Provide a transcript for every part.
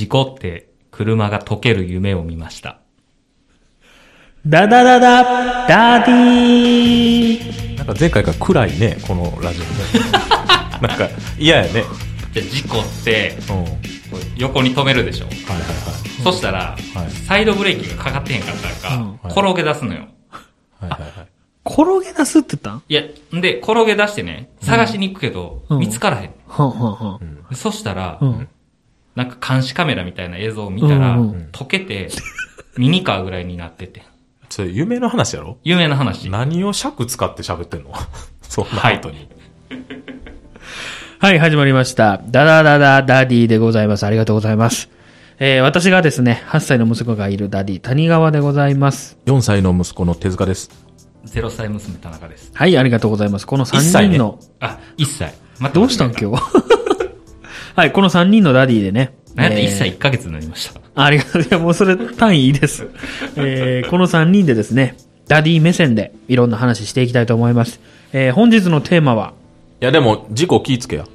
事故って車が溶ける夢を見ました。ダダダダ、ダディーなんか前回から暗いね、このラジオね。なんか嫌やね。じゃあ事故って、うん。はいこう横に止めるでしょ。はいそしたら、はいサイドブレーキがかかってへんかったらか、うんはい転げ出すのよ。はい。はいはいはい。転げ出すって言ったん？いや、んで、転げ出してね、探しに行くけど、うん見つからへん。はんはんはん。でそしたら、うん。なんか監視カメラみたいな映像を見たら、うんうん溶けて、ミニカーぐらいになってて。それ夢の話やろ？有名な話。何を尺使って喋ってんの？そんなはいことに。はい、始まりました。ダダダダダディでございます。ありがとうございます。えー、私がですね、8歳の息子がいるダディ、谷川でございます。4歳の息子の手塚です。0歳娘田中です。はい、ありがとうございます。この3一歳ね人の、あ、1歳。待ってどうしたん今日？はい、この3人のダディでね。なんやってえー1歳1ヶ月になりました。ありがとう。いや、もうそれ単位いいです。えー、この3人でですね、ダディ目線でいろんな話していきたいと思います。えー、本日のテーマは、いやでも、事故気ぃつけや。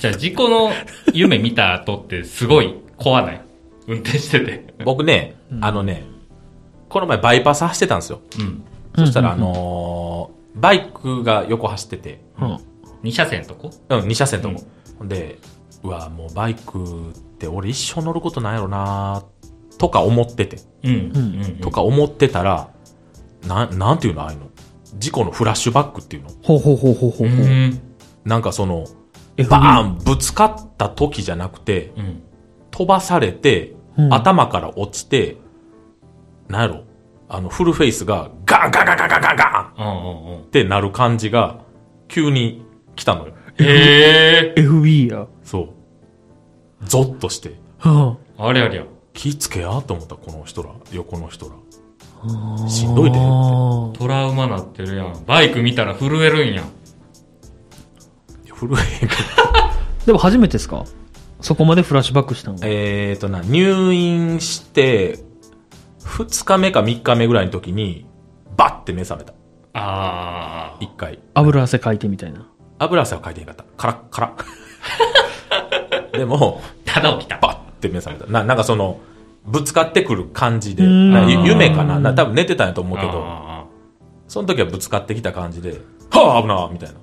じゃあ、事故の夢見た後ってすごい怖ない運転してて。僕ね、あのね、この前バイパス走ってたんですよ。うん。そしたら、あのーバイクが横走ってて、うん、2車線とこ？うん、2車線とも。ほんで、うわ、もうバイクって俺一生乗ることないやろなとか思ってて、うん。うん。うん。とか思ってたら、なん、なんていうのああいうの？事故のフラッシュバックっていうの？ほうほうほうほうほううほう。ん。なんかその、バーンぶつかった時じゃなくて、うん。飛ばされて、うん頭から落ちて、なんやろ？あの、フルフェイスがガンガンガンガンガンガンガンうんうんうん。ってなる感じが、急に来たのよ。へえ。FB や。そう。ゾッとして、はありゃりゃ。気ぃつけやと思った、この人ら、横の人ら。あしんどいでトラウマなってるやん。バイク見たら震えるんやん。震えんけど でも初めてですか？そこまでフラッシュバックしたのえーとな、入院して、二日目か三日目ぐらいの時に、バッて目覚めた。あ一回。油汗かいてみたいな。油汗はかいてへんかった。カラッカラッ。でも、ー。ただ起きた。バッて目覚めた。な、なんかその、ぶつかってくる感じで、んなゆ夢かなな多分寝てたんやと思うけど、あその時はぶつかってきた感じで、はぁ、危なーみたいな。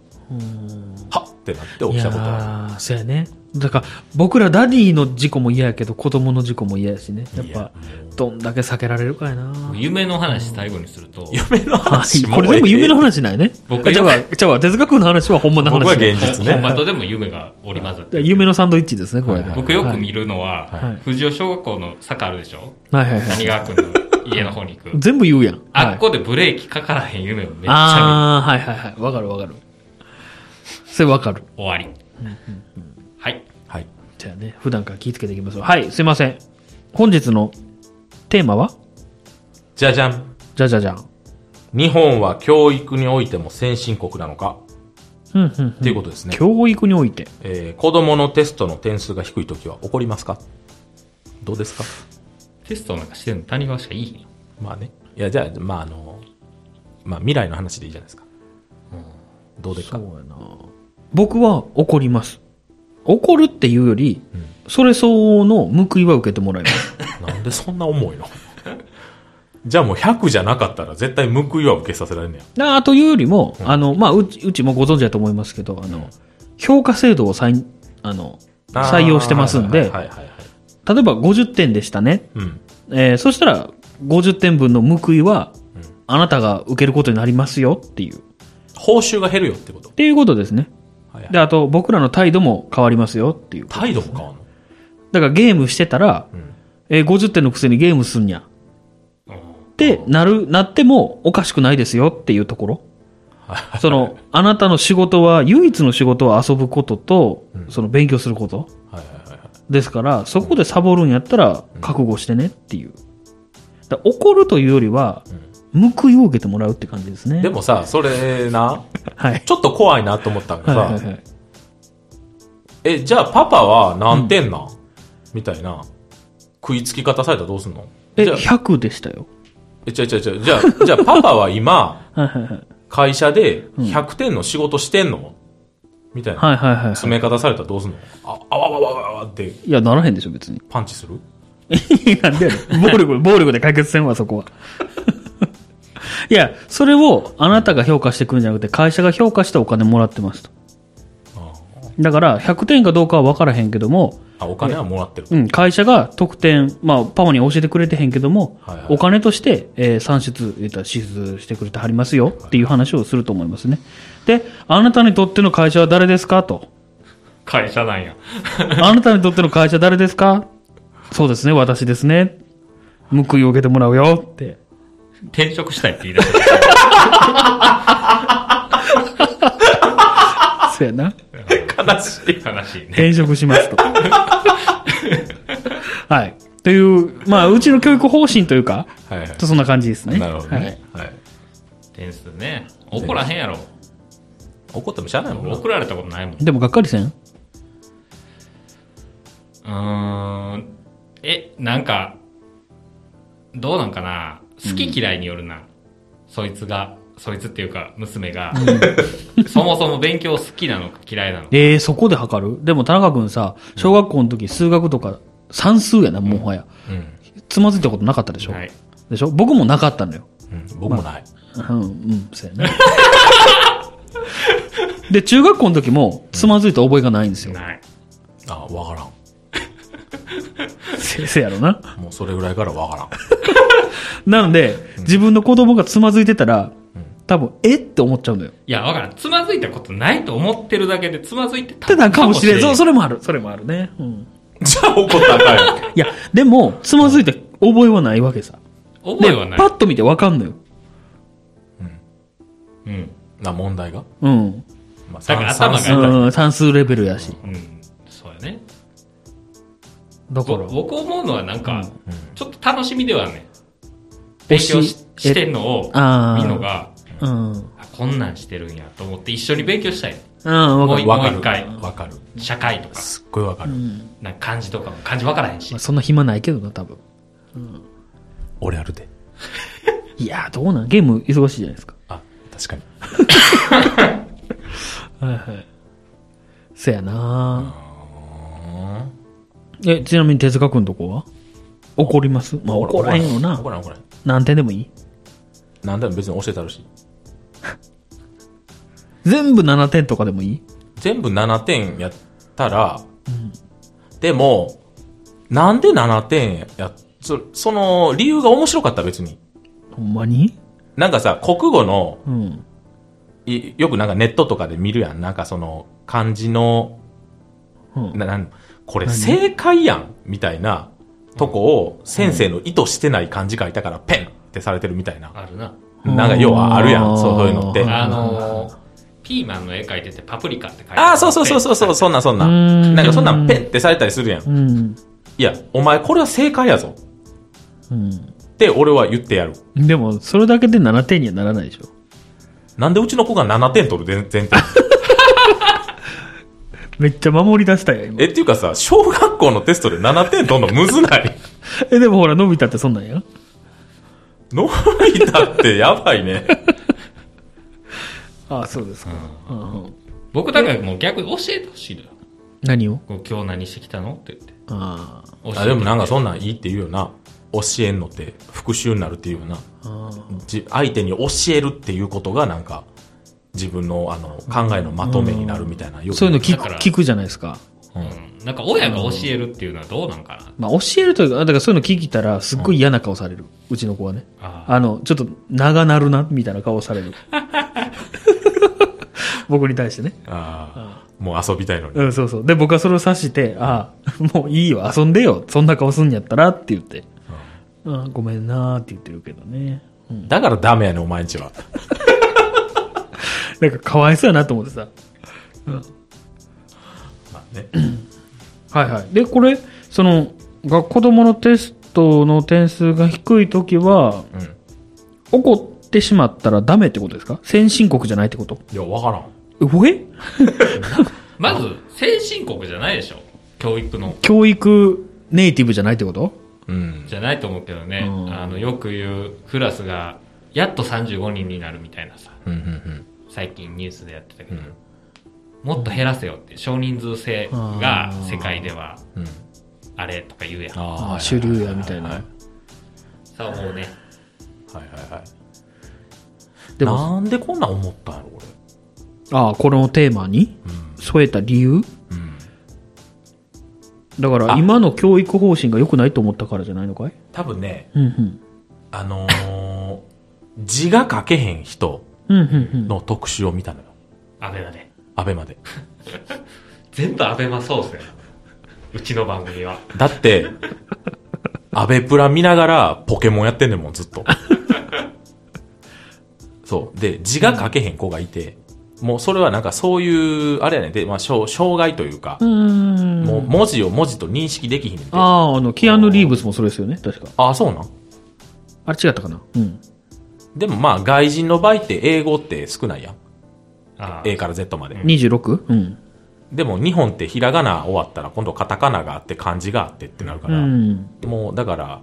はっってなって起きたことあー、そうやね。だから、僕らダディの事故も嫌やけど、子供の事故も嫌やしね。やっぱ、どんだけ避けられるかやな。ー夢の話最後にすると、る。夢の話 もこれ全部夢の話ないね。僕あじゃあ、じゃあ、哲学の話はほんまの話。僕は現実ね。ほんまとでも夢が織り交ざってる。夢のサンドイッチですね、これ。僕よく見るのは、はい藤尾小学校の坂あるでしょ？はいはいはい。谷川くんの家の方に行く。全部言うやん。はいあっこでブレーキかからへん夢をめっちゃあー、はいはいはい。わかるわかる。それわかる。見る。終わり。はい。はい。じゃあね、普段から気ぃつけていきましょう。はい、すいません。本日のテーマは？じゃじゃん。じゃじゃじゃん。日本は教育においても先進国なのか？うんうんうんっていうことですね。教育において。えー子供のテストの点数が低いときは怒りますか？どうですか？テストなんかしてんの谷川しかいいまあね。いや、じゃあ、まああの、まあ未来の話でいいじゃないですか。どうですか？やな。僕は怒ります。怒るっていうより、それ相応の報いは受けてもらいます。なんでそんな重いの？じゃあもう100じゃなかったら絶対報いは受けさせられんねや。あというよりも、あの、まあ、うち、うちもご存知だと思いますけど、あの、評価制度を採、あの、採用してますんで、はいはいはいはい。例えば50点でしたね。うん。えーそしたら、50点分の報いは、あなたが受けることになりますよっていう。っ報酬が減るよってこと。ていうことですね。はいはいで、あと、僕らの態度も変わりますよっていう。態度も変わんの？だからゲームしてたら、んえー50点のくせにゲームすんにゃ。ってなる、なってもおかしくないですよっていうところ。その、あなたの仕事は、唯一の仕事は遊ぶことと、その勉強すること。はいはいはいはい。ですから、そこでサボるんやったら、覚悟してねっていう。だ怒るというよりは、報いを受けてもらうって感じですね。でもさ、それな、はい。ちょっと怖いなと思ったのがさ、はいはいはい。え、じゃあパパは何点なん、みたいな、食いつき方されたらどうすんの？え、じゃあ、100でしたよ。え、違う違う違う。じゃあ、じゃあパパは今、はいはいはい。会社で100点の仕事してんの、みたいな。はいはいはい、はい。詰め方されたらどうすんの？あ、あわわわわわっていや、ならへんでしょ、別に。パンチするなんでやねん暴力、暴力で解決せんわ、そこは。いや、それをあなたが評価してくるんじゃなくて、会社が評価してお金もらってますと。だから、100点かどうかは分からへんけども、あ、お金はもらってる。うん、会社が得点、まあ、パワに教えてくれてへんけども、はいはいお金として、えー算出、えーと支出してくれてはりますよっていう話をすると思いますね。で、あなたにとっての会社は誰ですかと。会社なんや。あなたにとっての会社誰ですか？そうですね、私ですね。報いを受けてもらうよって。転職したいって言い出した。そうやな。悲しい。悲しいね。転職しますと。はい。という、まあ、うちの教育方針というか、はいはい。そんな感じですね。なるほどはいね。はい。点数ね。怒らへんやろ。怒ってもしゃあないもんな。送られたことないもん。でも、がっかりせん？うーん。え、なんか、どうなんかな好き嫌いによるな。そいつが、そいつっていうか、娘が、そもそも勉強好きなのか嫌いなのか。えー、そこで測る？でも、田中君さ、小学校の時、数学とか、算数やな、もはや。うん。つまずいたことなかったでしょ、はい。でしょ？僕もなかったのよ。うん。僕もない。うん、うん、そうやね。で、中学校の時も、つまずいた覚えがないんですよ。ない。あ、わからん。せせやろな。もうそれぐらいからわからん。なので、自分の子供がつまずいてたら、多分、え？って思っちゃうのよ。いや、わからん。つまずいたことないと思ってるだけで、つまずいてたたかもしれん。そう、それ。れもある。それもあるね。うん。じゃあ怒ったらあか。いや、でも、つまずいて覚えはないわけさ。で覚えは、ないパ。ッと見てわかんのよ。うん。な、問題が？うん。まあ、だから頭がうん、算数レベルやし。うん。そうやね。だからぼ、僕思うのはなんか、うんちょっと楽しみではね。勉強しえしてんのを見るのが、うん。あこんなんしてるんやと思って一緒に勉強したい。うん、わかる。わかる。もう一回わかる。社会とか、すっごいわかる。なんか漢字とかも漢字わからへんしまあ、。そんな暇ないけどな、多分。俺あるで。いや、どうなん？ゲーム忙しいじゃないですか。あ、確かに。はいはい。せやなえ、ちなみに手塚くんとこは？怒ります？まあ怒らへんよな怒。らん怒らん。何点でもいい？なんでも別に教えてあるし。全部7点とかでもいい？全部7点やったら、でも、なんで7点や、そその理由が面白かった別に。ほんまに？なんかさ、国語の、うん。いよくなんかネットとかで見るやん。なんかその、漢字の、うん。な、なん、これ何？正解やんみたいなとこを先生の意図してない漢字書いたからペンってされてるみたいな。あるな。なんか要はあるやん。そういうのって。うんあのー、ピーマンの絵描いててパプリカって書いてああ、そうそうそうそうそう、そんなんそんなんん。なんかそんなんペンってされたりするやん。うん。いや、お前これは正解やぞ。うん。って俺は言ってやる。でも、それだけで7点にはならないでしょ。なんでうちの子が7点取る前前提？めっちゃ守り出したやん、今。え、っていうかさ、小学校のテストで7点取るのむずない？え、でもほら、伸びたってそんなんや。伸びたってやばいね。あ あ、そうですか。うんうん僕だからもう逆に教えてほしいのよ。何を？こう今日何してきたの？って言って。あ教えてあ、でもなんかそんなんいいって言うよな。教えんのって復習になるっていうよな。あ。じ相手に教えるっていうことがなんか、自分のあの考えのまとめになるみたいな。よくそういうの聞く聞くじゃないですか。うん。なんか親が教えるっていうのはどうなんかな。まあ、教えるというか、だからそういうの聞いたら、すっごい嫌な顔される。うちの子はね。ああの、ちょっと長なるな、みたいな顔される。僕に対してね。ああ、もう遊びたいのに。うん、そうそう。で、僕はそれを指して、ああ、もういいよ、遊んでよ。そんな顔すんやったらって言って。あごめんなーって言ってるけどね。うん。だからダメやねん、お前んちは。なんかかわいそうやなと思ってさ。まあね。はいはい。で、これ、その、が子供のテストの点数が低いときは、うん。怒ってしまったらダメってことですか？先進国じゃないってこと？いや、わからん。え？まず、先進国じゃないでしょ。教育の。教育ネイティブじゃないってこと？うん。じゃないと思うけどね。うんあの、よく言う、クラスが、やっと35人になるみたいなさ。うん、うん、最近ニュースでやってたけど。もっと減らせよって、少人数制が世界ではうん。あれとか言うやん。ああ主流やみたいなはいさあもうね、はいはい。でも、なんでこんなん思ったんやろ、俺。ああ、このテーマに添えた理由？うん。だからあ今の教育方針が良くないと思ったからじゃないのかい？多分ね、うんうん。あのー、字が書けへん人。の特集を見たのよ。アベマで。アベマで。全部アベマソースやな。うちの番組は。だって、アベプラ見ながらポケモンやってんねんもん、ずっと。そう。で、字が書けへん子がいて、もうそれはなんかそういう、あれやねんで、まあ、障障害というか、う。もう文字を文字と認識できひんねんて。あああ、あの、キアヌ・リーブスもそれですよね、確か。あ、そうなん？あれ違ったかな？うん。でもまあ、外人の場合って英語って少ないやん。A から Z まで。26? うん。でも日本ってひらがな終わったら今度カタカナがあって漢字があってってなるかうら、ん。もうだから、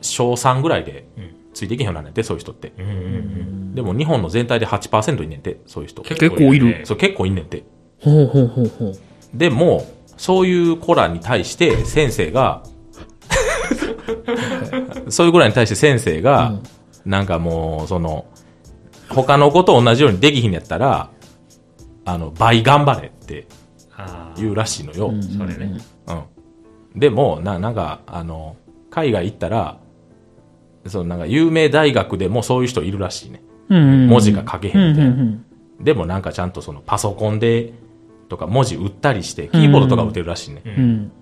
小3ぐらいでついていけへんようになんねんて、そういう人って。うんうんうん。でも日本の全体で8%いんねんて、そういう人。結構いるそう、結構いんねんて。ほうほうほうほう。でも、そういう子らに対して先生が、そういう子らに対して先生が、なんかもう、その、他の子と同じようにできひんやったら、あの、倍頑張れって。言うらしいのよ。それね。うん。でも、な、なんか、あの、海外行ったら、そのなんか有名大学でもそういう人いるらしいね。うん。文字が書けへんみたいな。うんうんでもなんかちゃんとそのパソコンで、とか文字打ったりして、キーボードとか打てるらしいね。うん。うん。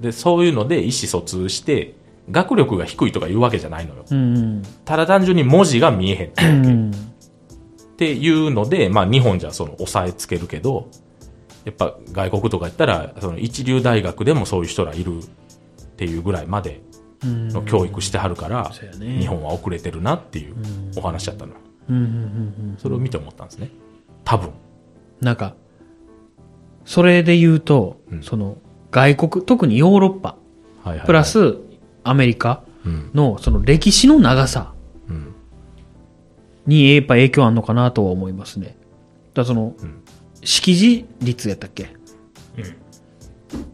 で、そういうので意思疎通して、学力が低いとか言うわけじゃないのよ。うん。ただ単純に文字が見えへんってうん。っていうので、まあ日本じゃその押さえつけるけど、やっぱ外国とか行ったら、その一流大学でもそういう人らいるっていうぐらいまでの教育してはるから、そうやね日本は遅れてるなっていうお話だったのそれを見て思ったんですね。多分。なんか、それで言うと、うんその、外国、特にヨーロッパ、はいはいはいプラ、スアメリカうん。のその歴史の長さうん。にやっぱ影響あるのかなとは思いますね。だその、ん識字率やったっけ？うん。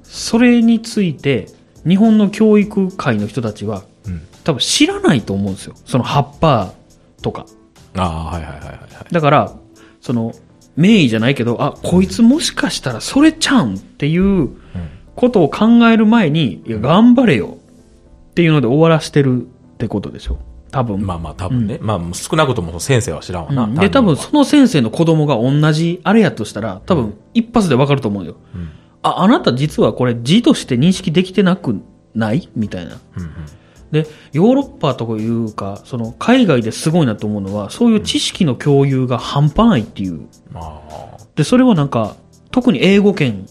それについて、日本の教育界の人たちは、うん。多分知らないと思うんですよ。その葉っぱとか。ああ、はいはいはいはいはい。だから、その、名医じゃないけど、あ、こいつもしかしたらそれちゃうんっていうことを考える前に、いや、頑張れよっていうので終わらしてるってことでしょ？多分。まあまあ多分ね。まあ少なくとも先生は知らんわな。うんで、多分その先生の子供が同じあれやとしたら、多分一発でわかると思うよ。んあ、あなた実はこれ字として認識できてなくない？みたいな。うんうんで、ヨーロッパとかいうか、その海外ですごいなと思うのは、そういう知識の共有が半端ないっていう。ああ。で、それはなんか、特に英語圏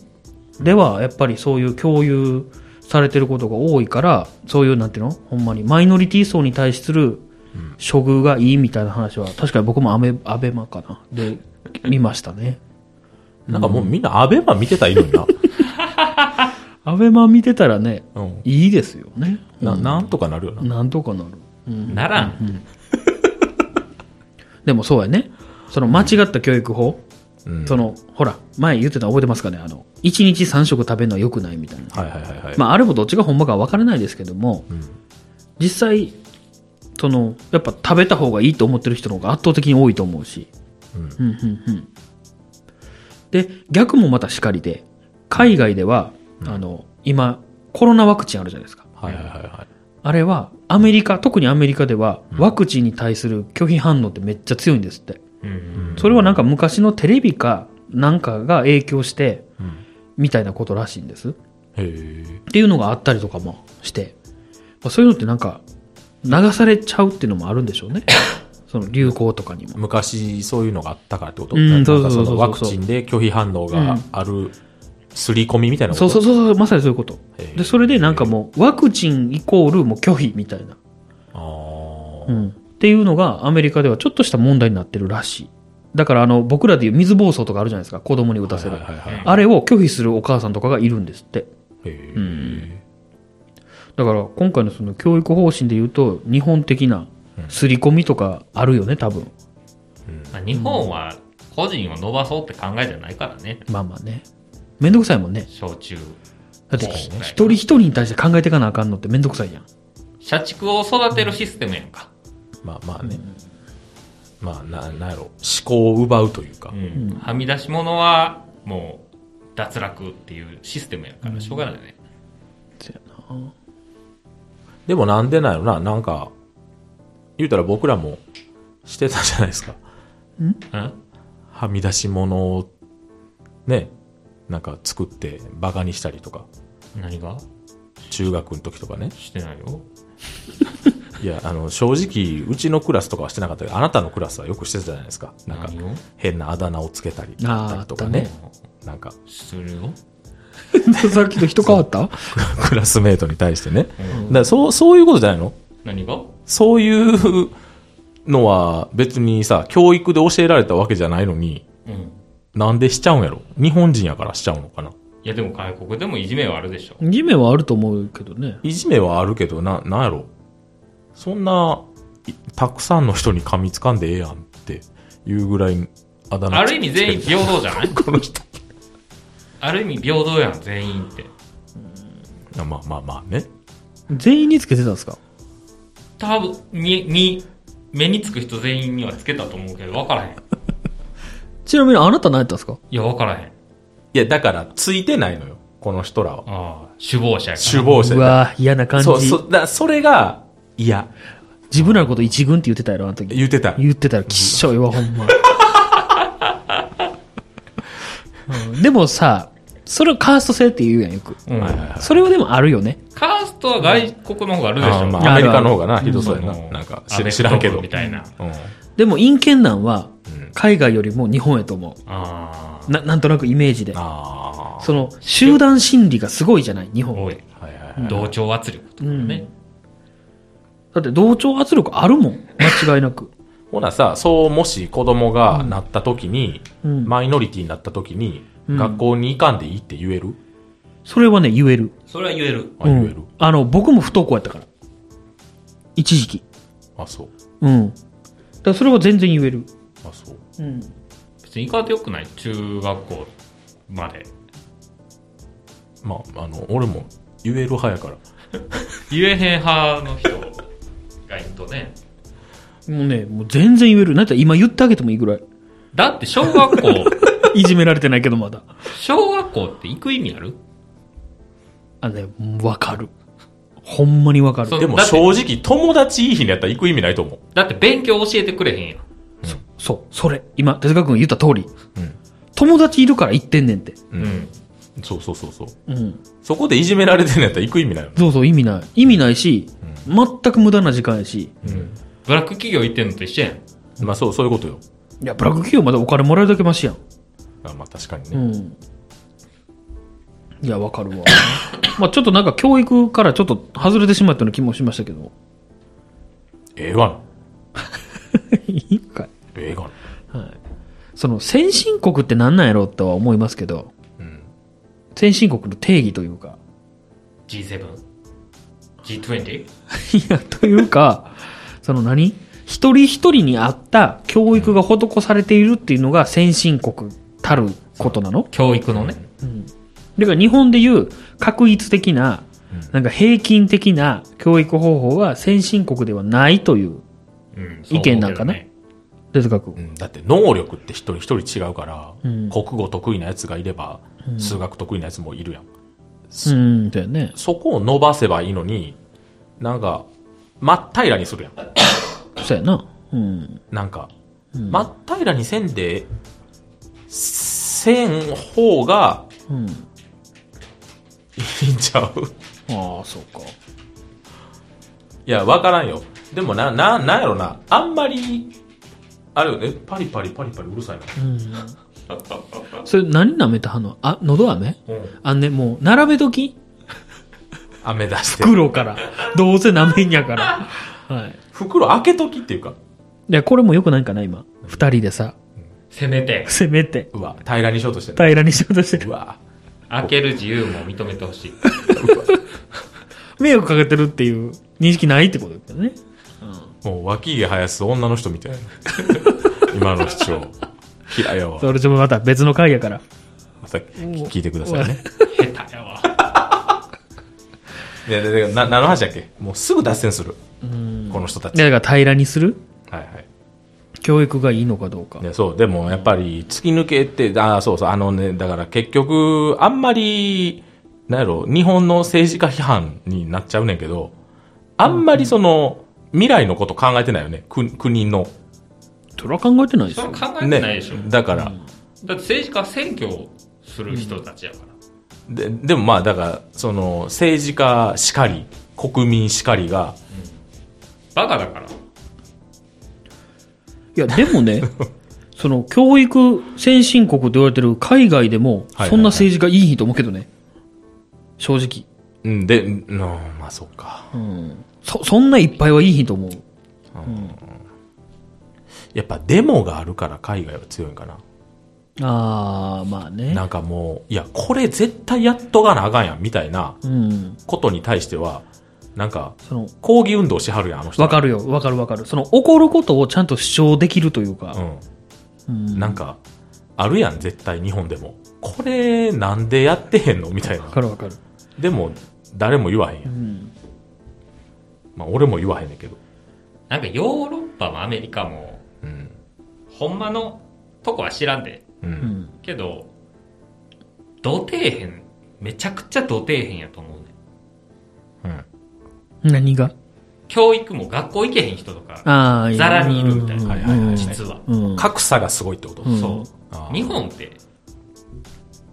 では、やっぱりそういう共有されてることが多いから、そういう、なんていうの？ほんまに、マイノリティ層に対する処遇がいいみたいな話は、確かに僕もアベ、アベマかな。で、見ましたね。なんかもうみんなアベマ見てたらいいのにな。アベマ見てたらね、うん。いいですよね。な、なんとかなるよな。なんとかなる。うんならん。でもそうやね。その間違った教育法、うん。その、ほら、前言ってたの覚えてますかね？あの、1日3食食べるのは良くないみたいな。はいはいはいはい。まあ、あれもどっちが本場か分からないですけども、うん実際、その、やっぱ食べた方がいいと思ってる人の方が圧倒的に多いと思うし。うんうん、うん、うん。で、逆もまたしかりで、海外では、あの、今、コロナワクチンあるじゃないですか。はいはいはいはい。あれは、アメリカ、特にアメリカでは、ワクチンに対する拒否反応ってめっちゃ強いんですって。うん。それはなんか昔のテレビかなんかが影響して、うんみたいなことらしいんです。っていうのがあったりとかもして、まあそういうのってなんか、流されちゃうっていうのもあるんでしょうね。その流行とかにも。昔そういうのがあったからってこと？うんなんかそうそうワクチンで拒否反応がある、すり込みみたいなこと？そうそうそうそう、まさにそういうこと。で、それでなんかもう、ワクチンイコールもう拒否みたいな。ああ。うん。っていうのがアメリカではちょっとした問題になってるらしい。だからあの、僕らでいう水暴走とかあるじゃないですか。子供に打たせる。あれを拒否するお母さんとかがいるんですって。だから今回のその教育方針で言うと、日本的な刷り込みとかあるよね、多分。まあ、日本は個人を伸ばそうって考えじゃないからね。まあまあね。めんどくさいもんね。焼酎。だって、一人一人に対して考えていかなあかんのってめんどくさいやん。社畜を育てるシステムやんか。まあまあね。まあ、な、なんやろ。思考を奪うというかう。ん。はみ出し物は、もう、脱落っていうシステムやから、しょうがないね。そやなでもなんでなんやろな。なんか、言うたら僕らもしてたじゃないですか。うん？はみ出し物を、ね、なんか作ってバカにしたりとか。何が？中学の時とかね。してないよ。いや、あの、正直、うちのクラスとかはしてなかったけど、あなたのクラスはよくしてたじゃないですか。なんか、変なあだ名をつけたりとかね。あなんか、するよ。さっきと人変わった？クラスメートに対してね。だからそう、そういうことじゃないの？何が？そういうのは別にさ、教育で教えられたわけじゃないのに、うん。なんでしちゃうんやろ？日本人やからしちゃうのかな？いや、でも外国でもいじめはあるでしょ。いじめはあると思うけどね。いじめはあるけど、な、なんやろ？そんな、いたくさんの人に噛みつかんでええやんっていうぐらい、あだ名ある意味全員平等じゃない？この人。ある意味平等やん、全員って。あまあまあまあね。全員につけてたんですか？多分、に、に、目につく人全員にはつけたと思うけど、分からへん。ちなみにあなた何やったんですか？いや、分からへん。いや、だから、ついてないのよ。この人らは。ああ、首謀者やから。首謀者うわ嫌な感じ。そう、そう、だそれが、嫌。自分らのこと一軍って言ってたやろ、あの時。言ってた。言ってたらきっしょいわ、ほんま。うんでもさ、それをカースト制って言うやん、よく。うんはいはいはいそれはでもあるよね。カーストは外国の方があるでしょ。まあアメリカの方がな、ひどそうやな。うんなんか、知知らんけど。みたいな。うん。でも、陰険なんはうん、海外よりも日本やと思あう。な、なんとなくイメージで。ああ。その、集団心理がすごいじゃない、日あ、本。多い。はいはいはい。同調圧力とかね。だって同調圧力あるもん。間違いなく。ほなさ、そう、もし子供がなった時に、うんマイノリティになった時に、うん学校に行かんでいいって言える？それはね、言える。それは言える。あ、言えるうん。あの、僕も不登校やったから。一時期。あ、そう。うん。だからそれは全然言える。あ、そう。うん。別に行かんでよくない中学校まで。まあ、あの、俺も言える派やから。言えへん派の人がいるとね。もうね、もう全然言える。なんて今言ってあげてもいいぐらい。だって小学校、いじめられてないけどまだ。小学校って行く意味ある？あのね、わかる。ほんまにわかる。そうでもだって正直、友達いい日にやったら行く意味ないと思う。だって勉強教えてくれへんやん。そう、それ。今、手塚君言った通り。うん。友達いるから言ってんねんって。う。うんん。そうそうそうそう。うん。そこでいじめられてんのやったら行く意味ないよね。そうそう、意味ない。意味ないし、全く無駄な時間やし。うん。ブラック企業行ってんのと一緒やん。まあそう、そういうことよ。いや、ブラック企業までお金もらえるだけマシやん。あまあ確かにね。うん。いや、わかるわ。まあちょっとなんか教育からちょっと外れてしまったような気もしましたけど。ええわ いいかい。な。ええがな。はい。その、先進国って何なんやろうとは思いますけど、うん。先進国の定義というか、G7?G20? いや、というか、その何？一人一人に合った教育が施されているっていうのが先進国たることなの？教育のね。だから日本でいう確一的な、なんか平均的な教育方法は先進国ではないといううん。意見なんかな？そう思うけどね哲学う。んだって能力って一人一人違うから、うん国語得意なやつがいれば、数学得意なやつもいるやん。うん、だよね。そこを伸ばせばいいのに、なんか、真っ平らにするやん。そうやな。うん。なんか、真っ平らにせんで、せん方がうん。いいんちゃう？ああ、そうか。いや、わからんよ。でもな、な、なんやろな。あんまり、あれよね、パリパリパリパリうるさいな。それ何舐めたはんの？あ、喉飴？うん。あんね、もう、並べとき飴出して。袋から。どうせ舐めんやから。はい。袋開けときっていうか、いや、これもよくないかな、今。二人でさ、せめて、せめて、うわ、平らにしようとしてる。平らにしようとしてる。うわ、開ける自由も認めてほしい。迷惑かけてるっていう認識ないってことだよね。もう脇毛生やす女の人みたいな。今の主張。嫌いやわ。それちょっとまた別の回やから。また聞いてくださいね。下手やわ。いや、ででな、何の話だっけ？もうすぐ脱線する。この人たち。でだから平らにする？はいはい。教育がいいのかどうか。ね、そう、でもやっぱり突き抜けて、ああ、そうそう、あのね、だから結局、あんまり、なんやろ、日本の政治家批判になっちゃうねんけど、あんまりその、未来のこと考えてないよね、く国の。それは考えてないですよそれは。考えてねないでしょ。。だから、だって政治家は選挙をする人たちやから。で、でもまあ、だから、その、政治家しかり、国民しかりが、バカだから。いや、でもね、その、教育先進国と言われてる海外でもはいはいは、いそんな政治家いいと思うけどね。正直。うん、で、うん、まあそうか。うん。そ、そんないっぱいはいいと思う。やっぱデモがあるから海外は強いんかな。あー、まあね。なんかもう、いや、これ絶対やっとかなあかんやん、みたいなうん。ことに対しては、なんか、その、抗議運動しはるやん、あの人。わかるよ、わかるわかる。その、起こることをちゃんと主張できるというか。うん。うん。なんか、あるやん、絶対日本でも。これ、なんでやってへんの？みたいなわ。かるわかる。でも、誰も言わへんや。うんん。まあ、俺も言わへんねんけど。なんかヨーロッパもアメリカも、うん。ほんまのとこは知らんで。う。うんん。けど、土底辺、めちゃくちゃ土底辺やと思うね。うん。何が？教育も学校行けへん人とか、ああ、いやザラにいるみたいなうんはいはいはい実は。うん。格差がすごいってこと、うんそう。日本って、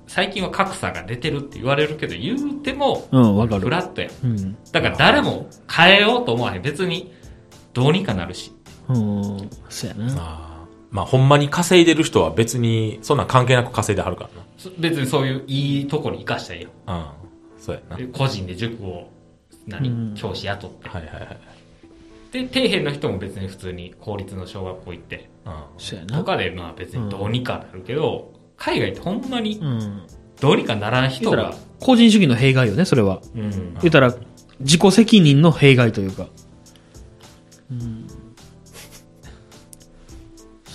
最近は格差が出てるって言われるけど、言うても、うん、わかる。フラットや。うん。だから誰も変えようと思わへん。別に、どうにかなるし。うん。そうやな。まあ、ほんまに稼いでる人は別に、そんなん関係なく稼いではるからそ別にそういういいところに生かしたらいいよ。な。うん。そうやな。で個人で塾を、何、うん教師雇って。はいはいはい。で、底辺の人も別に普通に公立の小学校行って、うん。そうやな。とかでまあ別にどうにかなるけど、海外ってほんまにうん。どうにかならん人言ったらが、、個人主義の弊害よね、それは。うん。言ったら、自己責任の弊害というか。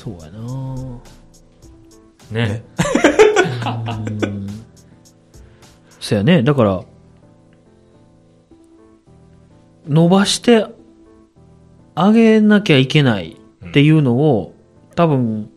そうやなね。そうやね。だから、伸ばしてあげなきゃいけないっていうのを、多分、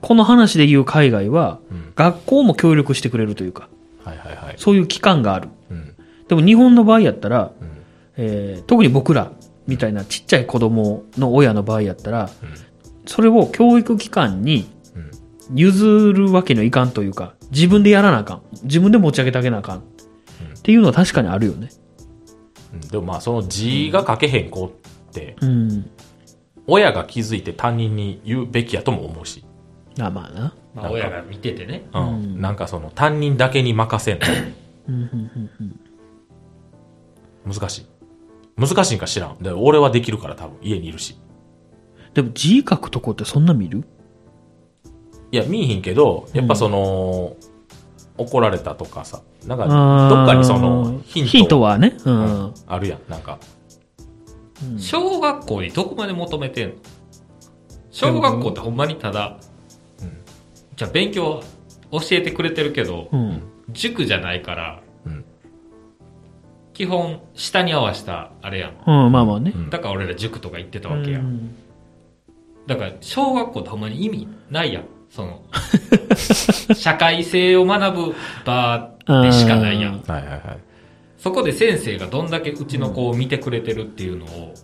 この話で言う海外は、うん。学校も協力してくれるというか、はいはいはい。そういう機関がある。うん。でも日本の場合やったら、うん。えー特に僕らみたいなちっちゃい子供の親の場合やったら、うんそれを教育機関にうん。譲るわけにはいかんというか、自分でやらなあかん。自分で持ち上げてあげなあかん。っていうのは確かにあるよね。うんでもまあ、その字が書けへん子って、うん。親が気づいて担任に言うべきやとも思うし。あ、まあな。まあ親が見ててね。うん。うんなんかその担任だけに任せん難しい。難しいんか知らん。で俺はできるから多分家にいるし。でも字書くとこってそんな見る？いや、見えへんけど、やっぱその、怒られたとかさ、なんか、どっかにその、ヒント。ヒントはね。う。うんんあるやん、なんか。小学校にどこまで求めてんの？小学校ってほんまにただ、うんじゃあ勉強教えてくれてるけど、うん。塾じゃないから、うん。基本下に合わせたあれやん。うん、まあまあねう。んだから俺ら塾とか行ってたわけや。うんんだから小学校ってほんまに意味ないやん。その、社会性を学ぶ場でしかないやん。はいはいはい。そこで先生がどんだけうちの子を見てくれてるっていうのを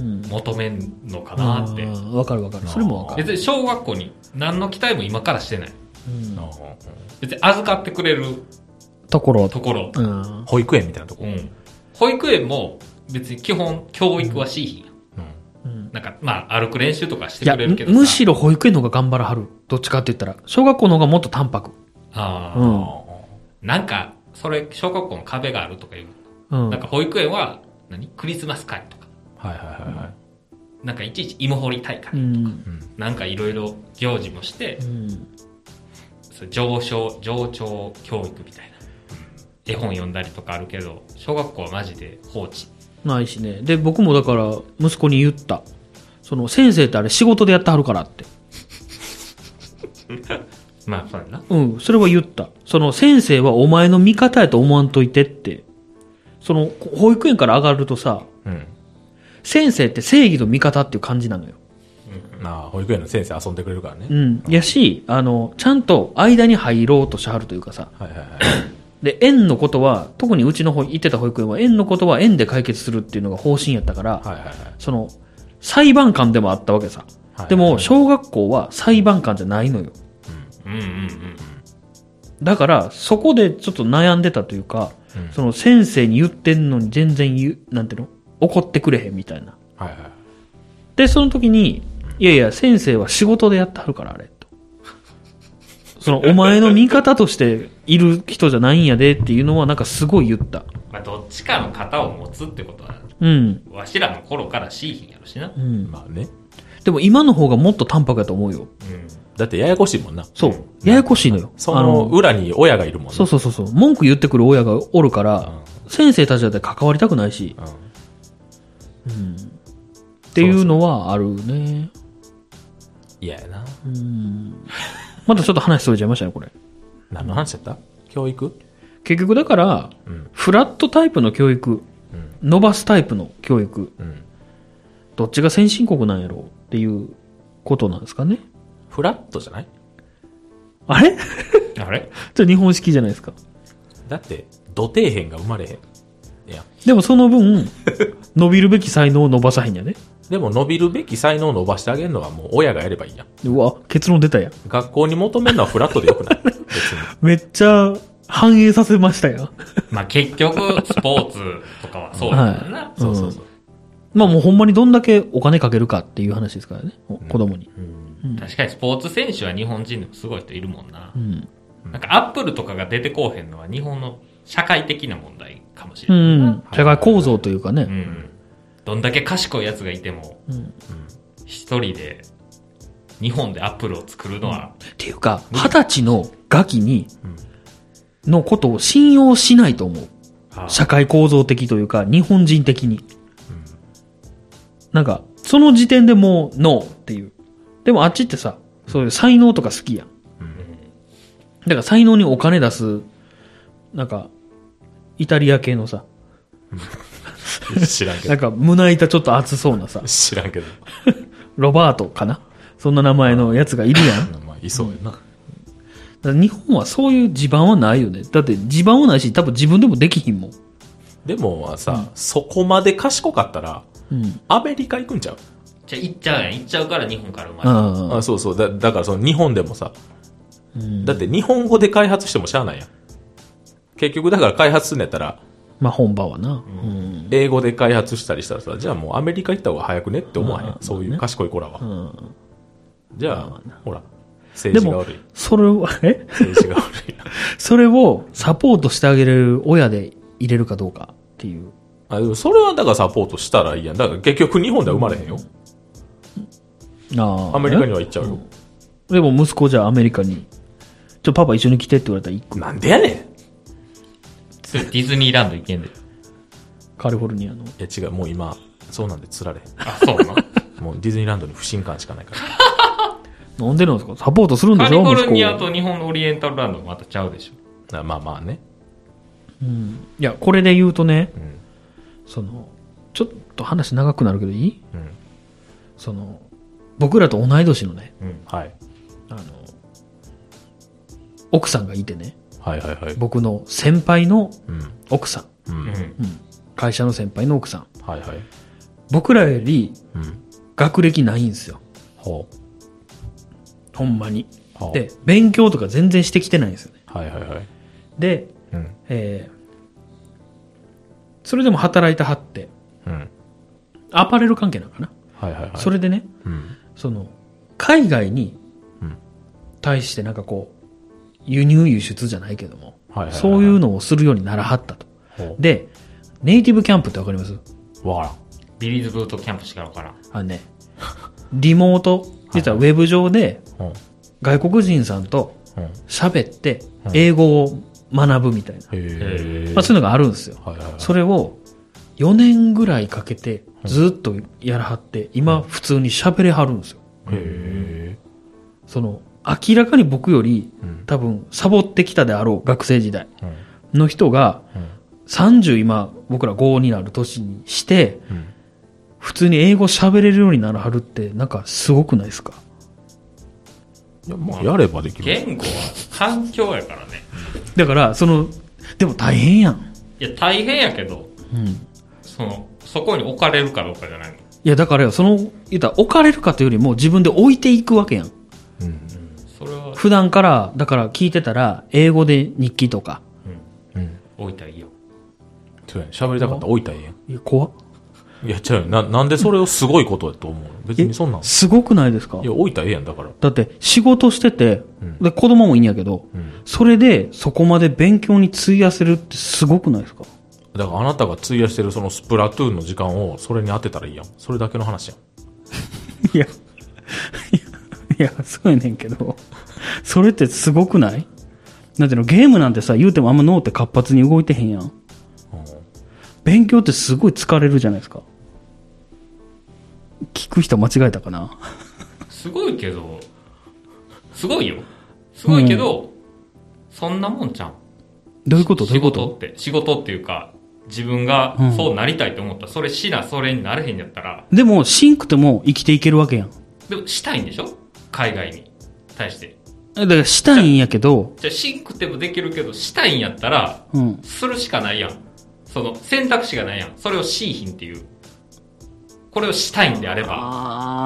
うん。求めんのかなって。わかるわかる。それもわかる。別に小学校に何の期待も今からしてない。うんうん別に預かってくれるところ。ところ。うん。保育園みたいなとこ。うん。保育園も別に基本教育はしいひなんか、まあ、歩く練習とかしてくれるけどさ。むしろ保育園の方が頑張らはる。どっちかって言ったら。小学校の方がもっと淡白。ああ、うん。なんか、それ、小学校の壁があるとかいう。うん。なんか保育園は、何？クリスマス会とか。はいはいはいはい。なんかいちいち芋掘り大会。うん。うん。なんかいろいろ行事もしてう、ん。上昇、上長教育みたいな。絵本読んだりとかあるけど、小学校はマジで放置。ないしね。で、僕もだから、息子に言った。その、先生ってあれ仕事でやってはるからって。まあ、そうやな。うん、それは言った。その先生はお前の味方やと思わんといてって。その、保育園から上がるとさ、うん。先生って正義の味方っていう感じなのよ。なあ、保育園の先生遊んでくれるからね。うん。やし、あの、ちゃんと間に入ろうとしはるというかさ。はいはいはい。で、園のことは、特にうちの方行ってた保育園は、園のことは園で解決するっていうのが方針やったから、はいはいはい。その、裁判官でもあったわけさ。はいでも、小学校は裁判官じゃないのよ。うんうんうん。だから、そこでちょっと悩んでたというか、うんその先生に言ってんのに全然言う、なんていうの？怒ってくれへんみたいな。はいはい。で、その時に、いやいや、先生は仕事でやってはるから、あれ、と。その、お前の味方としている人じゃないんやでっていうのは、なんかすごい言った。まあ、どっちかの型を持つってことは、うん。わしらの頃からしいひんやろしな。う。ん。まあね。でも今の方がもっと淡白やと思うよ。うん。だってややこしいもんな。そう。ややこしいのよ。その裏に親がいるもんね。そうそうそうそう。文句言ってくる親がおるから、先生たちだって関わりたくないし、うん。っていうのはあるね。嫌やな。またちょっと話それちゃいましたね、これ。何の話やった？教育？結局だから、うん。フラットタイプの教育、うん。伸ばすタイプの教育、うん。どっちが先進国なんやろうっていうことなんですかね。フラットじゃない？あれ？あれ？じゃ日本式じゃないですか。だって、土底辺が生まれへん。いや。でもその分、伸びるべき才能を伸ばさへんやね。でも伸びるべき才能を伸ばしてあげるのはもう親がやればいいやん。うわ、結論出たやん。学校に求めるのはフラットでよくない。めっちゃ反映させましたよ。まあ結局、スポーツとかはそうだよな。そうそうそう。まあもうほんまにどんだけお金かけるかっていう話ですからね。子供に。確かにスポーツ選手は日本人でもすごい人いるもんな。うん。なんかアップルとかが出てこうへんのは日本の社会的な問題かもしうれないな。ん。社会構造というかね。うん。どんだけ賢い奴がいても、うん一人で日本でアップルを作るのは、っていうか、二十歳のガキに、のことを信用しないと思う。あ社会構造的というか、日本人的に。なんか、その時点でもう、ノーっていう。でもあっちってさ、そういう才能とか好きやん。だから才能にお金出す、なんか、イタリア系のさ、知らんけど。なんか胸板ちょっと熱そうなさ、知らんけど。ロバートかなそんな名前のやつがいるやん。だまあ、いそうやな。日本はそういう地盤はないよね。だって地盤はないし、多分自分でもできひんもん。でもさ、そこまで賢かったら、うん。アメリカ行くんちゃう？じゃあ行っちゃうやん。行っちゃうから日本から生まれた。ああそうそう。だだからその日本でもさ、うんだって日本語で開発してもしゃあないやん。結局だから開発するんやったら、まあ本場はな。うん。英語で開発したりしたらさ、じゃあもうアメリカ行った方が早くねって思わへん？まあそういう賢い子らは。うん。じゃあ、ほら、政治が悪い。それは、え？政治が悪い。それをサポートしてあげれる親で入れるかどうかっていう。あでもそれはだからサポートしたらいいやん。だから結局日本では生まれへんよ。ああ。アメリカには行っちゃうよ。えでも息子じゃあアメリカに、ちょ、パパ一緒に来てって言われたら行く。なんでやねん。いそれディズニーランド行けんで。カリフォルニアの。や違う、もう今、そうなんで釣られへあ、そうな。もうディズニーランドに不信感しかないから。なんでなんですか？サポートするんでカリしょフォルニア息子と日本のオリエンタルランドまたちゃうでしょ。まあまあね。うん。いや、これで言うとね、うん。その、ちょっと話長くなるけどいい？うん。その、僕らと同い年のね、うん。はい。あの、奥さんがいてね、はいはいはい。僕の先輩のうん。奥さん、う。うんん。うん、会社の先輩の奥さん、はいはい。僕らよりうん。学歴ないんですよ。ほほんまに。う。はあで、勉強とか全然してきてないんですよね。はいはいはい。で、うん。えーそれでも働いてはって、うん。アパレル関係なんかな。はいはいはい。それでね、うん。その、海外にうん。対してなんかこう、輸入輸出じゃないけども、はいはいはい。そういうのをするようにならはったと。ほで、ネイティブキャンプってわかります？う。わからん。ビリーズブートキャンプしかわからん。あのね、リモート、実はウェブ上でうん。外国人さんと喋ってうん。英語を学ぶみたいな。え。まあそういうのがあるんですよ。それを4年ぐらいかけてずっとやらはって、今普通に喋れはるんですよ。その、明らかに僕よりうん。多分サボってきたであろう学生時代うん。の人がうん。30今僕ら5になる年にしてうん普通に英語喋れるようになるはるってなんかすごくないですか？いや、まあ、やればできる。言語は環境やからね。だからそのでも大変やん、いや、大変やけど、うん、その、そこに置かれるかどうかじゃないの。いやだからよその言ったら置かれるかというよりも自分で置いていくわけやんうん。それは、普段からだから聞いてたら英語で日記とかうん、うん。置いたらいいよ。そうやね。喋りたかったら置いたらええやん。いや怖っいや、違うよな、なんでそれをすごいことやと思うの？別にそんなん。いすごくないですか？や、置いたらええやん、だから。だって仕事してて、うんで子供もいいんやけど、うん。それでそこまで勉強に費やせるってすごくないですか？だからあなたが費やしてるそのスプラトゥーンの時間をそれに当てたらいいやん。それだけの話やん。いや、いや、そうやねんけど、それってすごくない？なんていうの、ゲームなんてさ、言うてもあんま脳って活発に動いてへんやん。勉強ってすごい疲れるじゃないですか。聞く人間違えたかな？すごいけど、すごいよ。すごいけど、そんなもんちゃん。どういうこと？どういうこと？仕事って、仕事っていうか、自分がうんそうなりたいと思ったら、それしな、それになれへんやったら、でも、シンクても生きていけるわけやん。でもしたいんでしょ？海外に対して。だからしたいんやけど、じゃあ、シンクてもできるけど、したいんやったら、うん。するしかないやん。その、選択肢がないやん。それをしいひんっていう。これをしたいんであれば。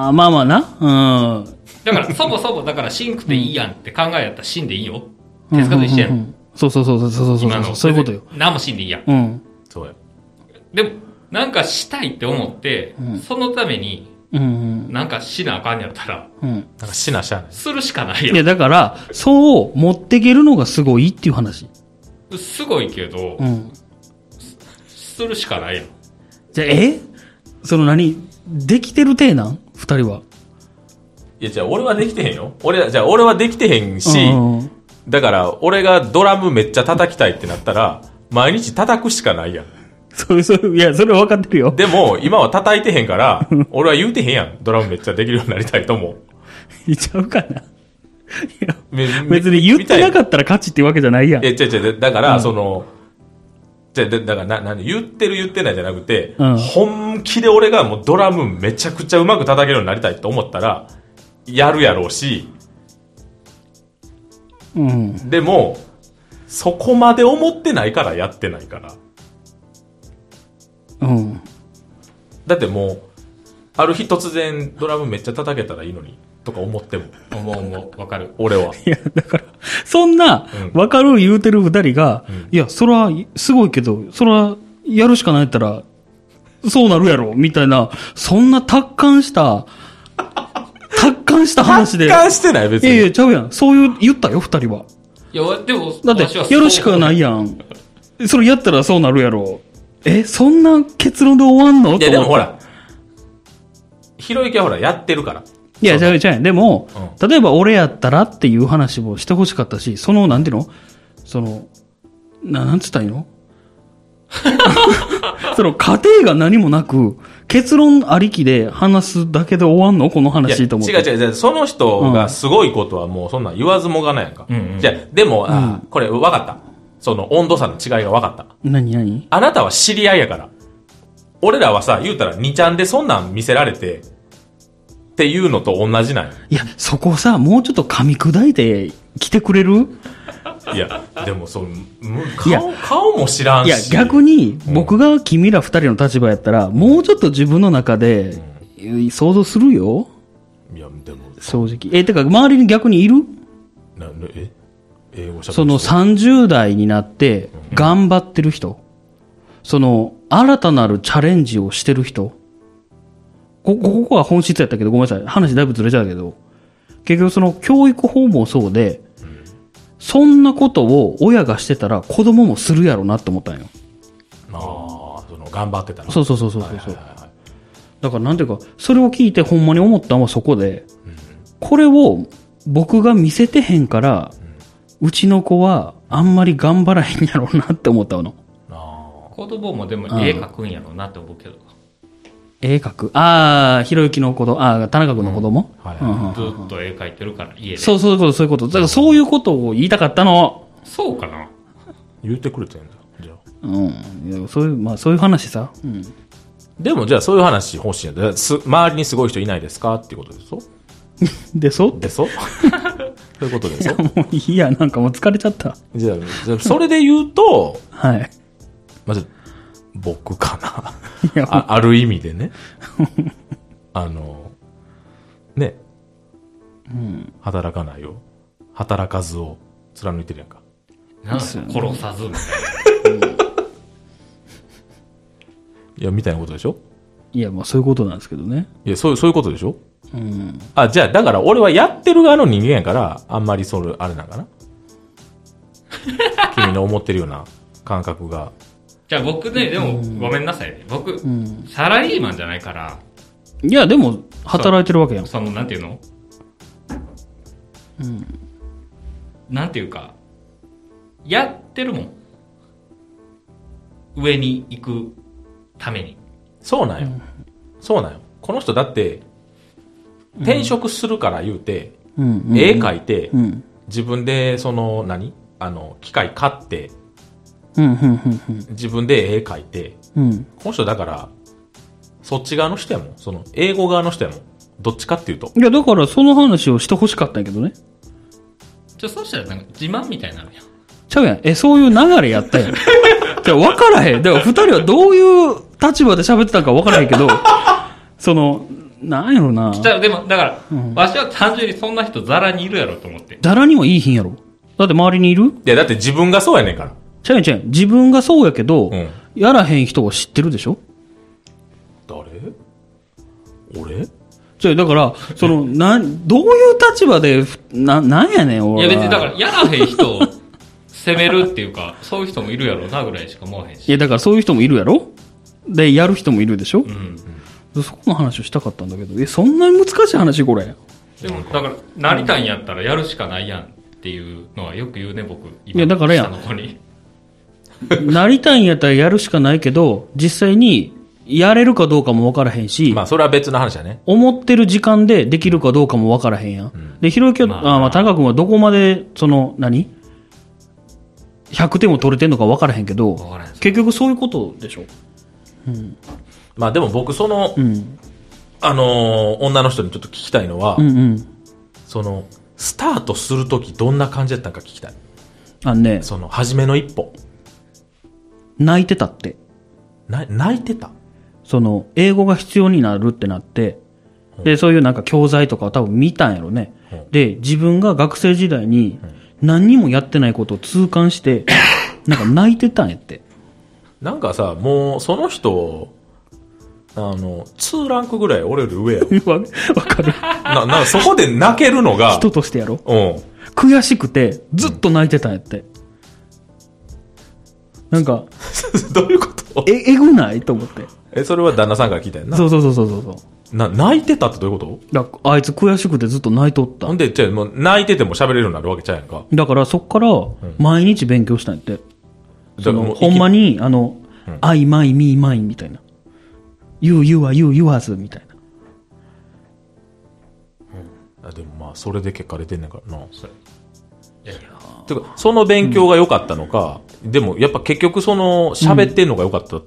あー、まあまあな。うん。だから、そもそも、だから、シンクていいやんって考えやったら死んでいいよ。手塚と一緒やん。そうそうそうそうそうそう今の。そういうことよ。。何も死んでいいやん。うん。そうや。でも、なんかしたいって思って、うんそのために、うんうん。なんかしなあかんやったら、うん。なんかしなしゃあない。するしかないやいや、だから、そう持っていけるのがすごいっていう話。ん。すごいけど、うん。するしかないやん。じゃあ、え？その何？できてる体なん？二人は。いや、じゃあ俺はできてへんよ。俺は、じゃあ俺はできてへんし、うんうんだから俺がドラムめっちゃ叩きたいってなったら、毎日叩くしかないやん。そうそういや、それは分かってるよ。でも、今は叩いてへんから、俺は言うてへんやん。ドラムめっちゃできるようになりたいと思う。言っちゃうかな。いや、め別に言ってなかっったら勝ちってわけじゃないやんた。。いや、違う違う。だから、うんその、じゃだだからな、な、言ってる言ってないじゃなくて、うん本気で俺がもうドラムめちゃくちゃうまく叩けるようになりたいと思ったら、やるやろうし、うん。でも、そこまで思ってないからやってないから。うん。だってもう、ある日突然ドラムめっちゃ叩けたらいいのに、とか思っても、思う思う、わかる。俺は。いや、だから、そんなう、ん分かる言うてる二人が、うんいや、それは、すごいけど、それは、やるしかないったら、そうなるやろ、みたいな、そんな達観した、達観した話で。達観してない別に。いやいや、ちゃうやん。そういう、言ったよ、二人は。いや、でも、だってやるしかないやん。それやったらそうなるやろ。え、そんな結論で終わんの？いや、でもほら、ひろゆきはほら、やってるから。いや、じゃあ、じゃあ、でも、う例えば俺やったらっていう話もしてほしかったし、その、なんていうの？その、な、なんつったらいいの？その、過程が何もなく、結論ありきで話すだけで終わんの？この話と思って。違う違う。その人がすごいことはもうそんなん言わずもがなやんか。うんうんじゃあでも、あこれ分かった。その温度差の違いが分かった。何？何あなたは知り合いやから。俺らはさ、言うたら2ちゃんでそんなん見せられて、っていうのと同じなんよいや、そこさ、もうちょっと噛み砕いて来てくれる？いや、でもそう、むいや顔、顔も知らんし。いや、逆に、僕が君ら二人の立場やったら、もうちょっと自分の中で、想像するよ。いや、でも、正直。え、てか、周りに逆にいる？な、なえ？英語しゃべる。その人30代になって、頑張ってる人。その、新たなるチャレンジをしてる人。こ、ここは本質やったけど、ごめんなさい。話だいぶずれちゃうけど、結局その教育法もそうで、そんなことを親がしてたら子供もするやろなって思ったんよ。ああ、その、頑張ってたら。そうそうそうそうそう。はいはいはいはいだからなんていうか、それを聞いてほんまに思ったのはそこで、これを僕が見せてへんから、うちの子はあんまり頑張らへんやろうなって思ったの。あ子供もでも絵描くんやろうなって思うけど。絵描く。ああ、ひろゆきの子供、ああ、田中君の子供、はいうんうんずっと絵描いてるから、家で。そう、そういうこと、そういうこと。だからそういうことを言いたかったの。そうかな？言ってくれてんだ。じゃあ。うん。いやそういう、まあそういう話さ。うん。でもじゃあそういう話欲しいんだ。す周りにすごい人いないですかっていうことでしょ？で、そうでそ そういうことでしょ？もういいや、なんかもう疲れちゃった。じゃあ、じゃあそれで言うと、はい。まず、僕かな。あある意味でね。あの、ね。働かないよ。働かずを貫いてるやんか。なんか殺さずみたいな。いや、みたいなことでしょ？いや、まあそういうことなんですけどね。いや、そう、そういうことでしょ？うん。あ、じゃあ、だから俺はやってる側の人間やから、あんまりそれ、あれなんかな？君の思ってるような感覚が。じゃあ僕ね、でも、ごめんなさいね。僕、んサラリーマンじゃないから、いや、でも、働いてるわけやん。その、なんていうの？なんていうか、やってるもん。上に行くために。そうなんよ。そうなんよ。この人だって、転職するから言うて、うん。うん絵描いて、うん。自分で、その、何？あの、機械買って、うん、うん、うん、自分で絵描いて、うん。うん。この人だから、そっち側の人やもん。その、英語側の人やもん。どっちかっていうと。いや、だからその話をしてほしかったんやけどね。ちょ、そしたらなんか自慢みたいになるやん。ちゃうやん。え、そういう流れやったやん。じゃ分からへん。だから二人はどういう立場で喋ってたんか分からへんけど、その、なんやろな。でも、だから、わしは単純にそんな人ザラにいるやろと思って。誰にもいいひんやろ。だって周りにいる？いや、だって自分がそうやねんから。ちゃうちゃう。自分がそうやけど、うんやらへん人は知ってるでしょ？誰？俺？じゃあだから、その、なん、どういう立場で、な、なんやねん、い俺は。や別にだから、やらへん人を責めるっていうか、そういう人もいるやろなぐらいしか思わへんし。いや、だからそういう人もいるやろ？で、やる人もいるでしょ？う、ん。そこの話をしたかったんだけど、え、そんなに難しい話これ？でも、だから、なりたいんやったらやるしかないやんっていうのはよく言うね、僕。今いやだからやん。なりたいんやったらやるしかないけど、実際に、やれるかどうかも分からへんし、まあ、それは別の話だね。思ってる時間でできるかどうかも分からへんやん。で、ひろゆきは、まああまあ、田中君はどこまで、その、何 ?100 点も取れてんのか分からへんけど結局そういうことでしょ？まあでも僕、その、うん。あのー女の人にちょっと聞きたいのは、うんうん。その、スタートするときどんな感じだったのか聞きたい。あのね、その、初めの一歩。泣いてたって。な、泣いてた？その、英語が必要になるってなって、で、そういうなんか教材とかを多分見たんやろねうん。で、自分が学生時代に何にもやってないことを痛感して、なんか泣いてたんやって。なんかさ、もう、その人、あの、2ランクぐらい俺より上や わわかる。な、な、そこで泣けるのが、人としてやろ。うん。悔しくて、ずっと泣いてたんやって。なんか、どういうこと？え、えぐない？と思って。え、それは旦那さんから聞いたよな？そうそうそうそうそうそう。な、泣いてたってどういうこだあいつ悔しくてずっと泣いとったん。で、じゃあもう泣いてても喋れるようになるわけちゃうやんか。だからそっから毎日勉強したんやって。その、だからもうほんまに、あの、I, my, me, mine みたいな。you, you は you, yours みたいな。あでもまあ、それで結果出てんねんからな。それいやてか、その勉強が良かったのか、でもやっぱ結局その、喋ってんのが良かったと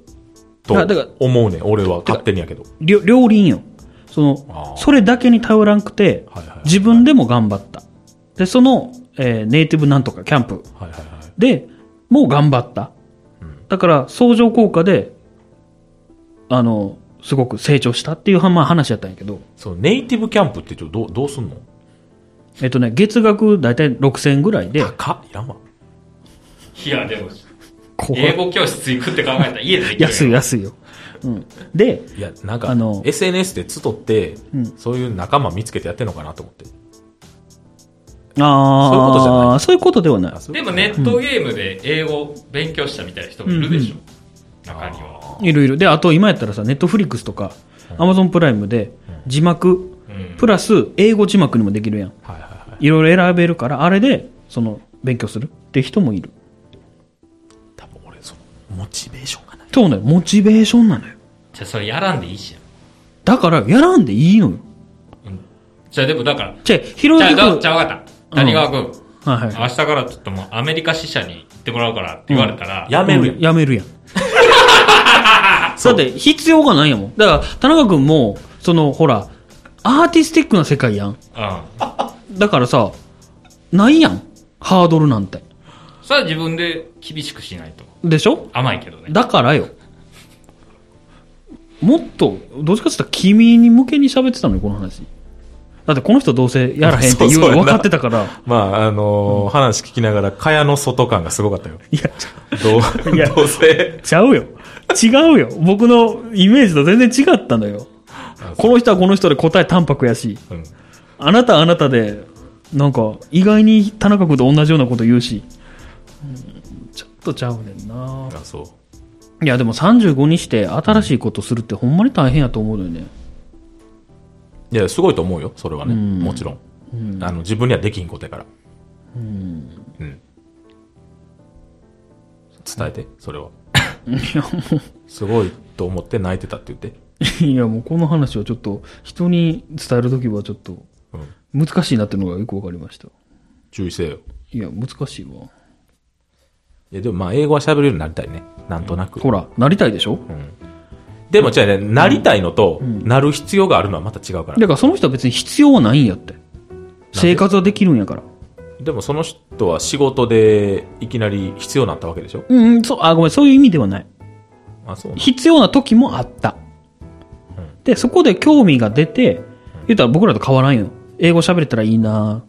思うねん、俺は勝手にやけど。両両輪よ。そあの、ーそれだけに頼らんくてはいはいはい、自分でも頑張った。で、その、えーネイティブなんとかキャンプはいはいはい。で、もう頑張った。だから、相乗効果で、あの、すごく成長したっていう、まあ、話やったんやけど、そのネイティブキャンプってちょっとどう、どうすんの？えっとね、月額だいたい6000円ぐらいで、高っいらんわ。いや、でも、英語教室行くって考えたら家ででき。安い安いよ。うん。で、いや、なんかあの、SNS で集って、うんそういう仲間見つけてやってんのかなと思って。ああ、そういうことじゃないそういうことではないでもネットゲームで英語勉強したみたいな人もいるでしょ。中には。いろいろ。で、あと今やったらさ、ネットフリックスとか、アマゾンプライムで、字幕、うん。プラス英語字幕にもできるやん。はいはいはい。いろいろ選べるから、あれで、その、勉強するって人もいる。モチベーションがない。そうね、モチベーションなのよ。じゃあそれやらんでいいじだから、やらんでいいのよ。じゃあでもだから、じゃあ、ひろじゃあ、ゆき君。じゃあ分かった。谷川君、はいはい。明日からちょっともうアメリカ支社に行ってもらうからって言われたら、やめるやん。やめるやん。だって、必要がないやもん。だから、田中君も、その、ほら、アーティスティックな世界やん。うん。だからさ、ないやん。ハードルなんて。それは自分で厳しくしないと。でしょ？甘いけどね。だからよ。もっと、どっちかって言ったら君に向けに喋ってたのよ、この話。だってこの人どうせやらへんって 言うの分かってたから。まあ、あのー話聞きながら、蚊帳の外感がすごかったよ。いや、どう、いやどうせ。ちゃうよ。違うよ。僕のイメージと全然違ったのよ。この人はこの人で答え淡白やし、うん。あなたはあなたで、なんか、意外に田中君と同じようなこと言うし、うんとちゃうねんなあ、そう。いや、でも35にして新しいことするってほんまに大変やと思うのよね。いや、すごいと思うよ、それはね。うんもちろん。あの、自分にはできんことやから。うん。伝えて、それは。いや、もすごいと思って泣いてたって言って。う、いや、もうこの話をちょっと、人に伝えるときはちょっと、うん。難しいなっていうのがよくわかりました。注意せよ。いや、難しいわ。いや、でもまあ、英語は喋れるようになりたいね。なんとなく。ほら、なりたいでしょ？でも、じゃあね、なりたいのと、なる必要があるのはまた違うから。だからその人は別に必要はないんやって。生活はできるんやから。でも、その人は仕事でいきなり必要になったわけでしょ？うん、そう、あ、ごめん、そういう意味ではない。あ、そう。必要な時もあった。で、そこで興味が出て、言ったら僕らと変わらんよ。英語喋れたらいいな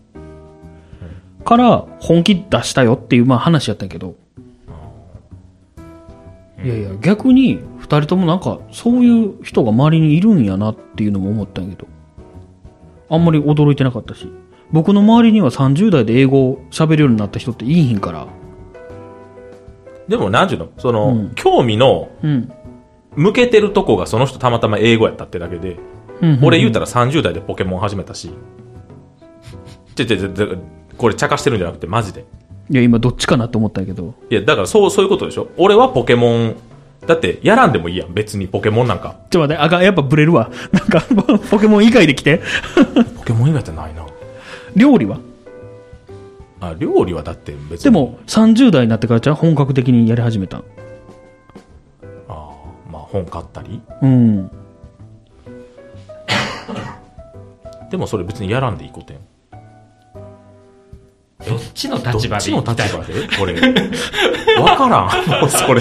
から、本気出したよっていう、まあ話やったんやけど。いやいや、逆に、二人ともなんか、そういう人が周りにいるんやなっていうのも思ったんやけど。あんまり驚いてなかったし。僕の周りには30代で英語を喋るようになった人っていいひんから。でも、なんちゅうのその、うん興味のうん。向けてるとこがその人たまたま英語やったってだけで、うん俺言うたら30代でポケモン始めたし。ちょちょちょ、これ茶化してるんじゃなくてマジで。いや、今どっちかなって思ったけど。いや、だからそう、そういうことでしょ？俺はポケモン、だってやらんでもいいやん。別にポケモンなんか。ちょっと待って、あかん、やっぱブレるわ。なんか、ポケモン以外で来て。ポケモン以外ってないな。料理は？あ、料理はだって別に。で、も、30代になってからじゃあ本格的にやり始めたん。ああ、まあ本買ったり？うん。でもそれ別にやらんでいいことやん。どっちのどっ立場でちの行きたい立場で？これ。わからん。もうそれ。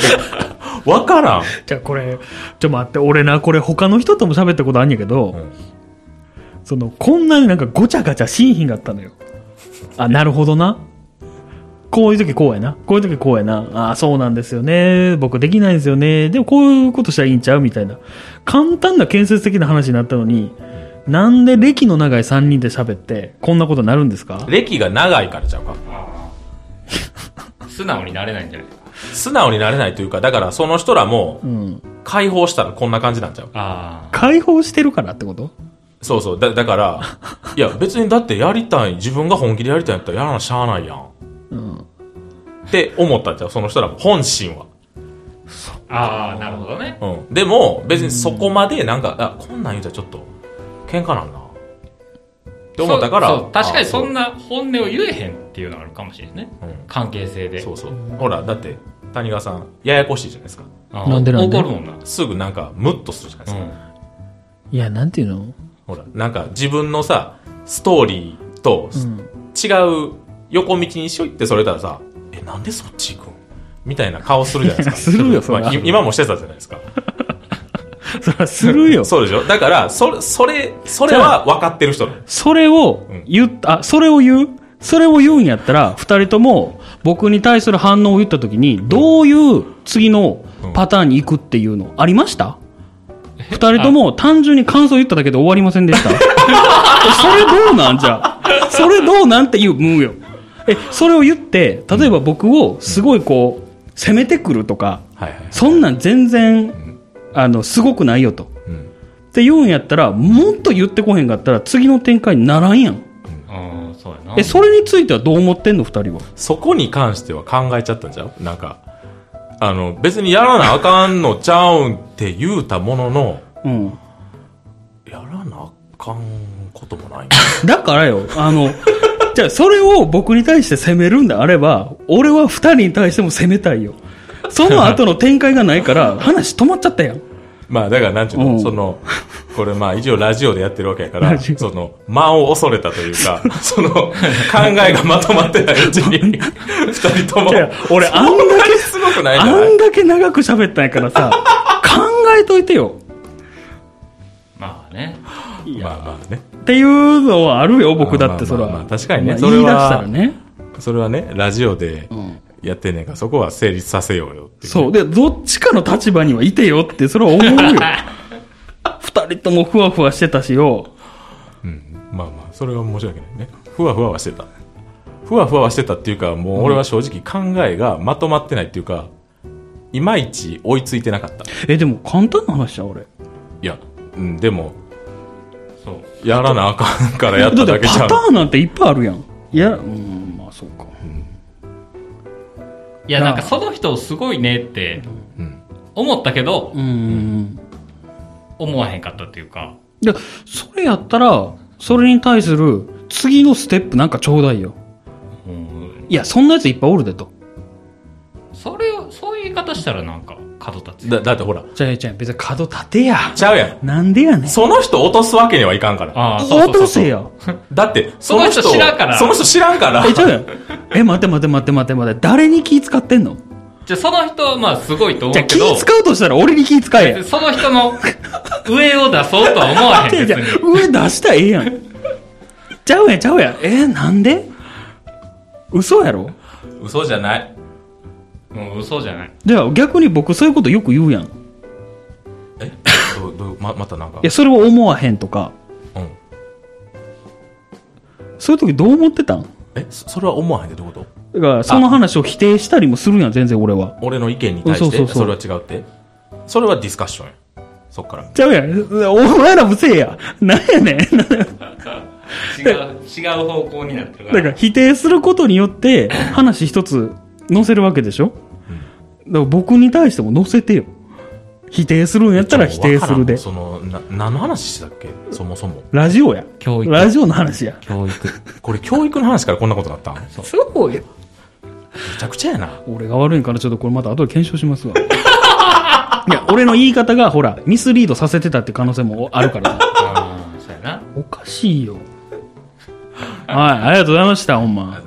わからん。じゃあこれ、ちょ待って、俺な、これ他の人とも喋ったことあんやけど、うんその、こんなになんかごちゃごちゃしんひんがったのよ。あ、なるほどな。こういう時こうやな。こういう時こうやな。ああ、そうなんですよね。僕できないんですよね。でもこういうことしたらいいんちゃう？みたいな。簡単な建設的な話になったのに、なんで歴の長い3人で喋って、こんなことになるんですか？歴が長いからちゃうか。素直になれないんじゃない？素直になれないというか、だからその人らもうん。解放したらこんな感じなんちゃう？あ解放してるからってこと？そうそう。だ、だから、いや別にだってやりたい、自分が本気でやりたいんやったらやらなしゃあないやん。うん。って思ったんちゃう？その人らも。本心は。あ。ああ、なるほどね。うん。でも、別にそこまでなんか、あ、こんなん言うたらちょっと、喧嘩なんな。って思ったから。確かにそんな。な本音を言えへんっていうのがあるかもしれないね。うん関係性で。そうそう。ほら、だって、谷川さん、ややこしいじゃないですか。なんでなんで？怒るもんな。すぐなんか、ムッとするじゃないですか。うん。いや、なんていうの？ほら、なんか自分のさ、ストーリーとうん。違う横道にしょいってそれたらさ、え、なんでそっち行くん？みたいな顔するじゃないですか。するよまあい今もしてたじゃないですか。そりゃするよ。そうでしょ？だから、それ、それ、それは分かってる人それを言っ、あ、それを言う？それを言うんやったら、二人とも僕に対する反応を言ったときに、どういう次のパターンに行くっていうのありました？二人とも単純に感想言っただけで終わりませんでした？それどうなん？じゃあ。それどうなんていう？ムーよ。え、それを言って、例えば僕をすごいこう、攻めてくるとか。そんなん全然、あの、すごくないよと。うん。って言うんやったら、もっと言ってこへんかったら、次の展開にならんやん。ああ、そうやな。え、それについてはどう思ってんの、二人は？そこに関しては考えちゃったんちゃう？なんか、あの、別にやらなあかんのちゃうんって言うたものの、うん。やらなあかんこともない。だからよ、あの、じゃあそれを僕に対して責めるんであれば、俺は二人に対しても責めたいよ。その後の展開がないから、話止まっちゃったやん。まあ、だから、なんちゅうの、うんその、これまあ、一応ラジオでやってるわけやからその、間を恐れたというか、その、考えがまとまってないうちに、二人とも、いや俺あんだけすごくないんあんだけ長く喋ったんやからさ、考えといてよ。まあね。まあまあね。っていうのはあるよ、僕だってそれは。確かにねまあそれは言い出したらね。それはね、ラジオでんやってんねんから、そこは成立させようよっていう。そう。で、どっちかの立場にはいてよって、それは思うよ。二人ともふわふわしてたしよ。うん。まあまあ、それは申し訳ないね。ふわふわはしてた。ふわふわはしてたっていうか、もう俺は正直考えがまとまってないっていうか、いまいち追いついてなかった。え、でも簡単な話じゃん、俺。いや、うん、でも、そう。やらなあかんからやっただけじゃんパタ。ーンなんていっぱいあるやん。いや、うん、まあそうか。いや、なんかその人すごいねってうん。思ったけど、うん。思わへんかったっていうか。で、それやったら、それに対する次のステップなんかちょうだいよ。うん。いや、そんなやついっぱいおるでと。それを、そういう言い方したらなんか角立つ。だ、だってほら、じゃあ、じゃあ、別に角立てや。ちゃうやん。なんでやねん。その人落とすわけにはいかんから。ああ、そうそうそう落とせや。だって、その人知らんからその人知らんから。え、ちゃうやん。え、待て待て待て待て待て。誰に気使ってんの？じゃあその人はまあすごいと思じゃあ気うけど、使うとしたら俺に気使えや。その人の上を出そうとは思わへん。上出したらええやん。ちゃうやん、ちゃうやん。えーなんで？嘘やろ？嘘じゃない。もう嘘じゃない。じゃあ逆に僕そういうことよく言うやん。いえ？どうどうま、またなんか？や、それを思わへんとか。うん。そういう時どう思ってたん？え、そそれは思わへんってどういうこと？だから、その話を否定したりもするやん、全然俺は。俺の意見に対して、そうそうそうそれは違うって？それはディスカッションや。そっから。ちゃうやん。お前らもせえや。なんやねん。違う、違う方向になってるか。だからら否定することによって話一つ載せるわけでしょ、だから僕に対しても載せてよ。否定するんやったら否定するで。その、な、何の話してたっけ？そもそも。ラジオや。教育ラジオの話や。教育。これ教育の話からこんなことになったん？めそうよ。ちゃくちゃやな。俺が悪いんからちょっとこれまた後で検証しますわ。いや、俺の言い方がほら、ミスリードさせてたって可能性もあるからさ。ああ、そうやな。おかしいよ。はい、ありがとうございました、ほんま。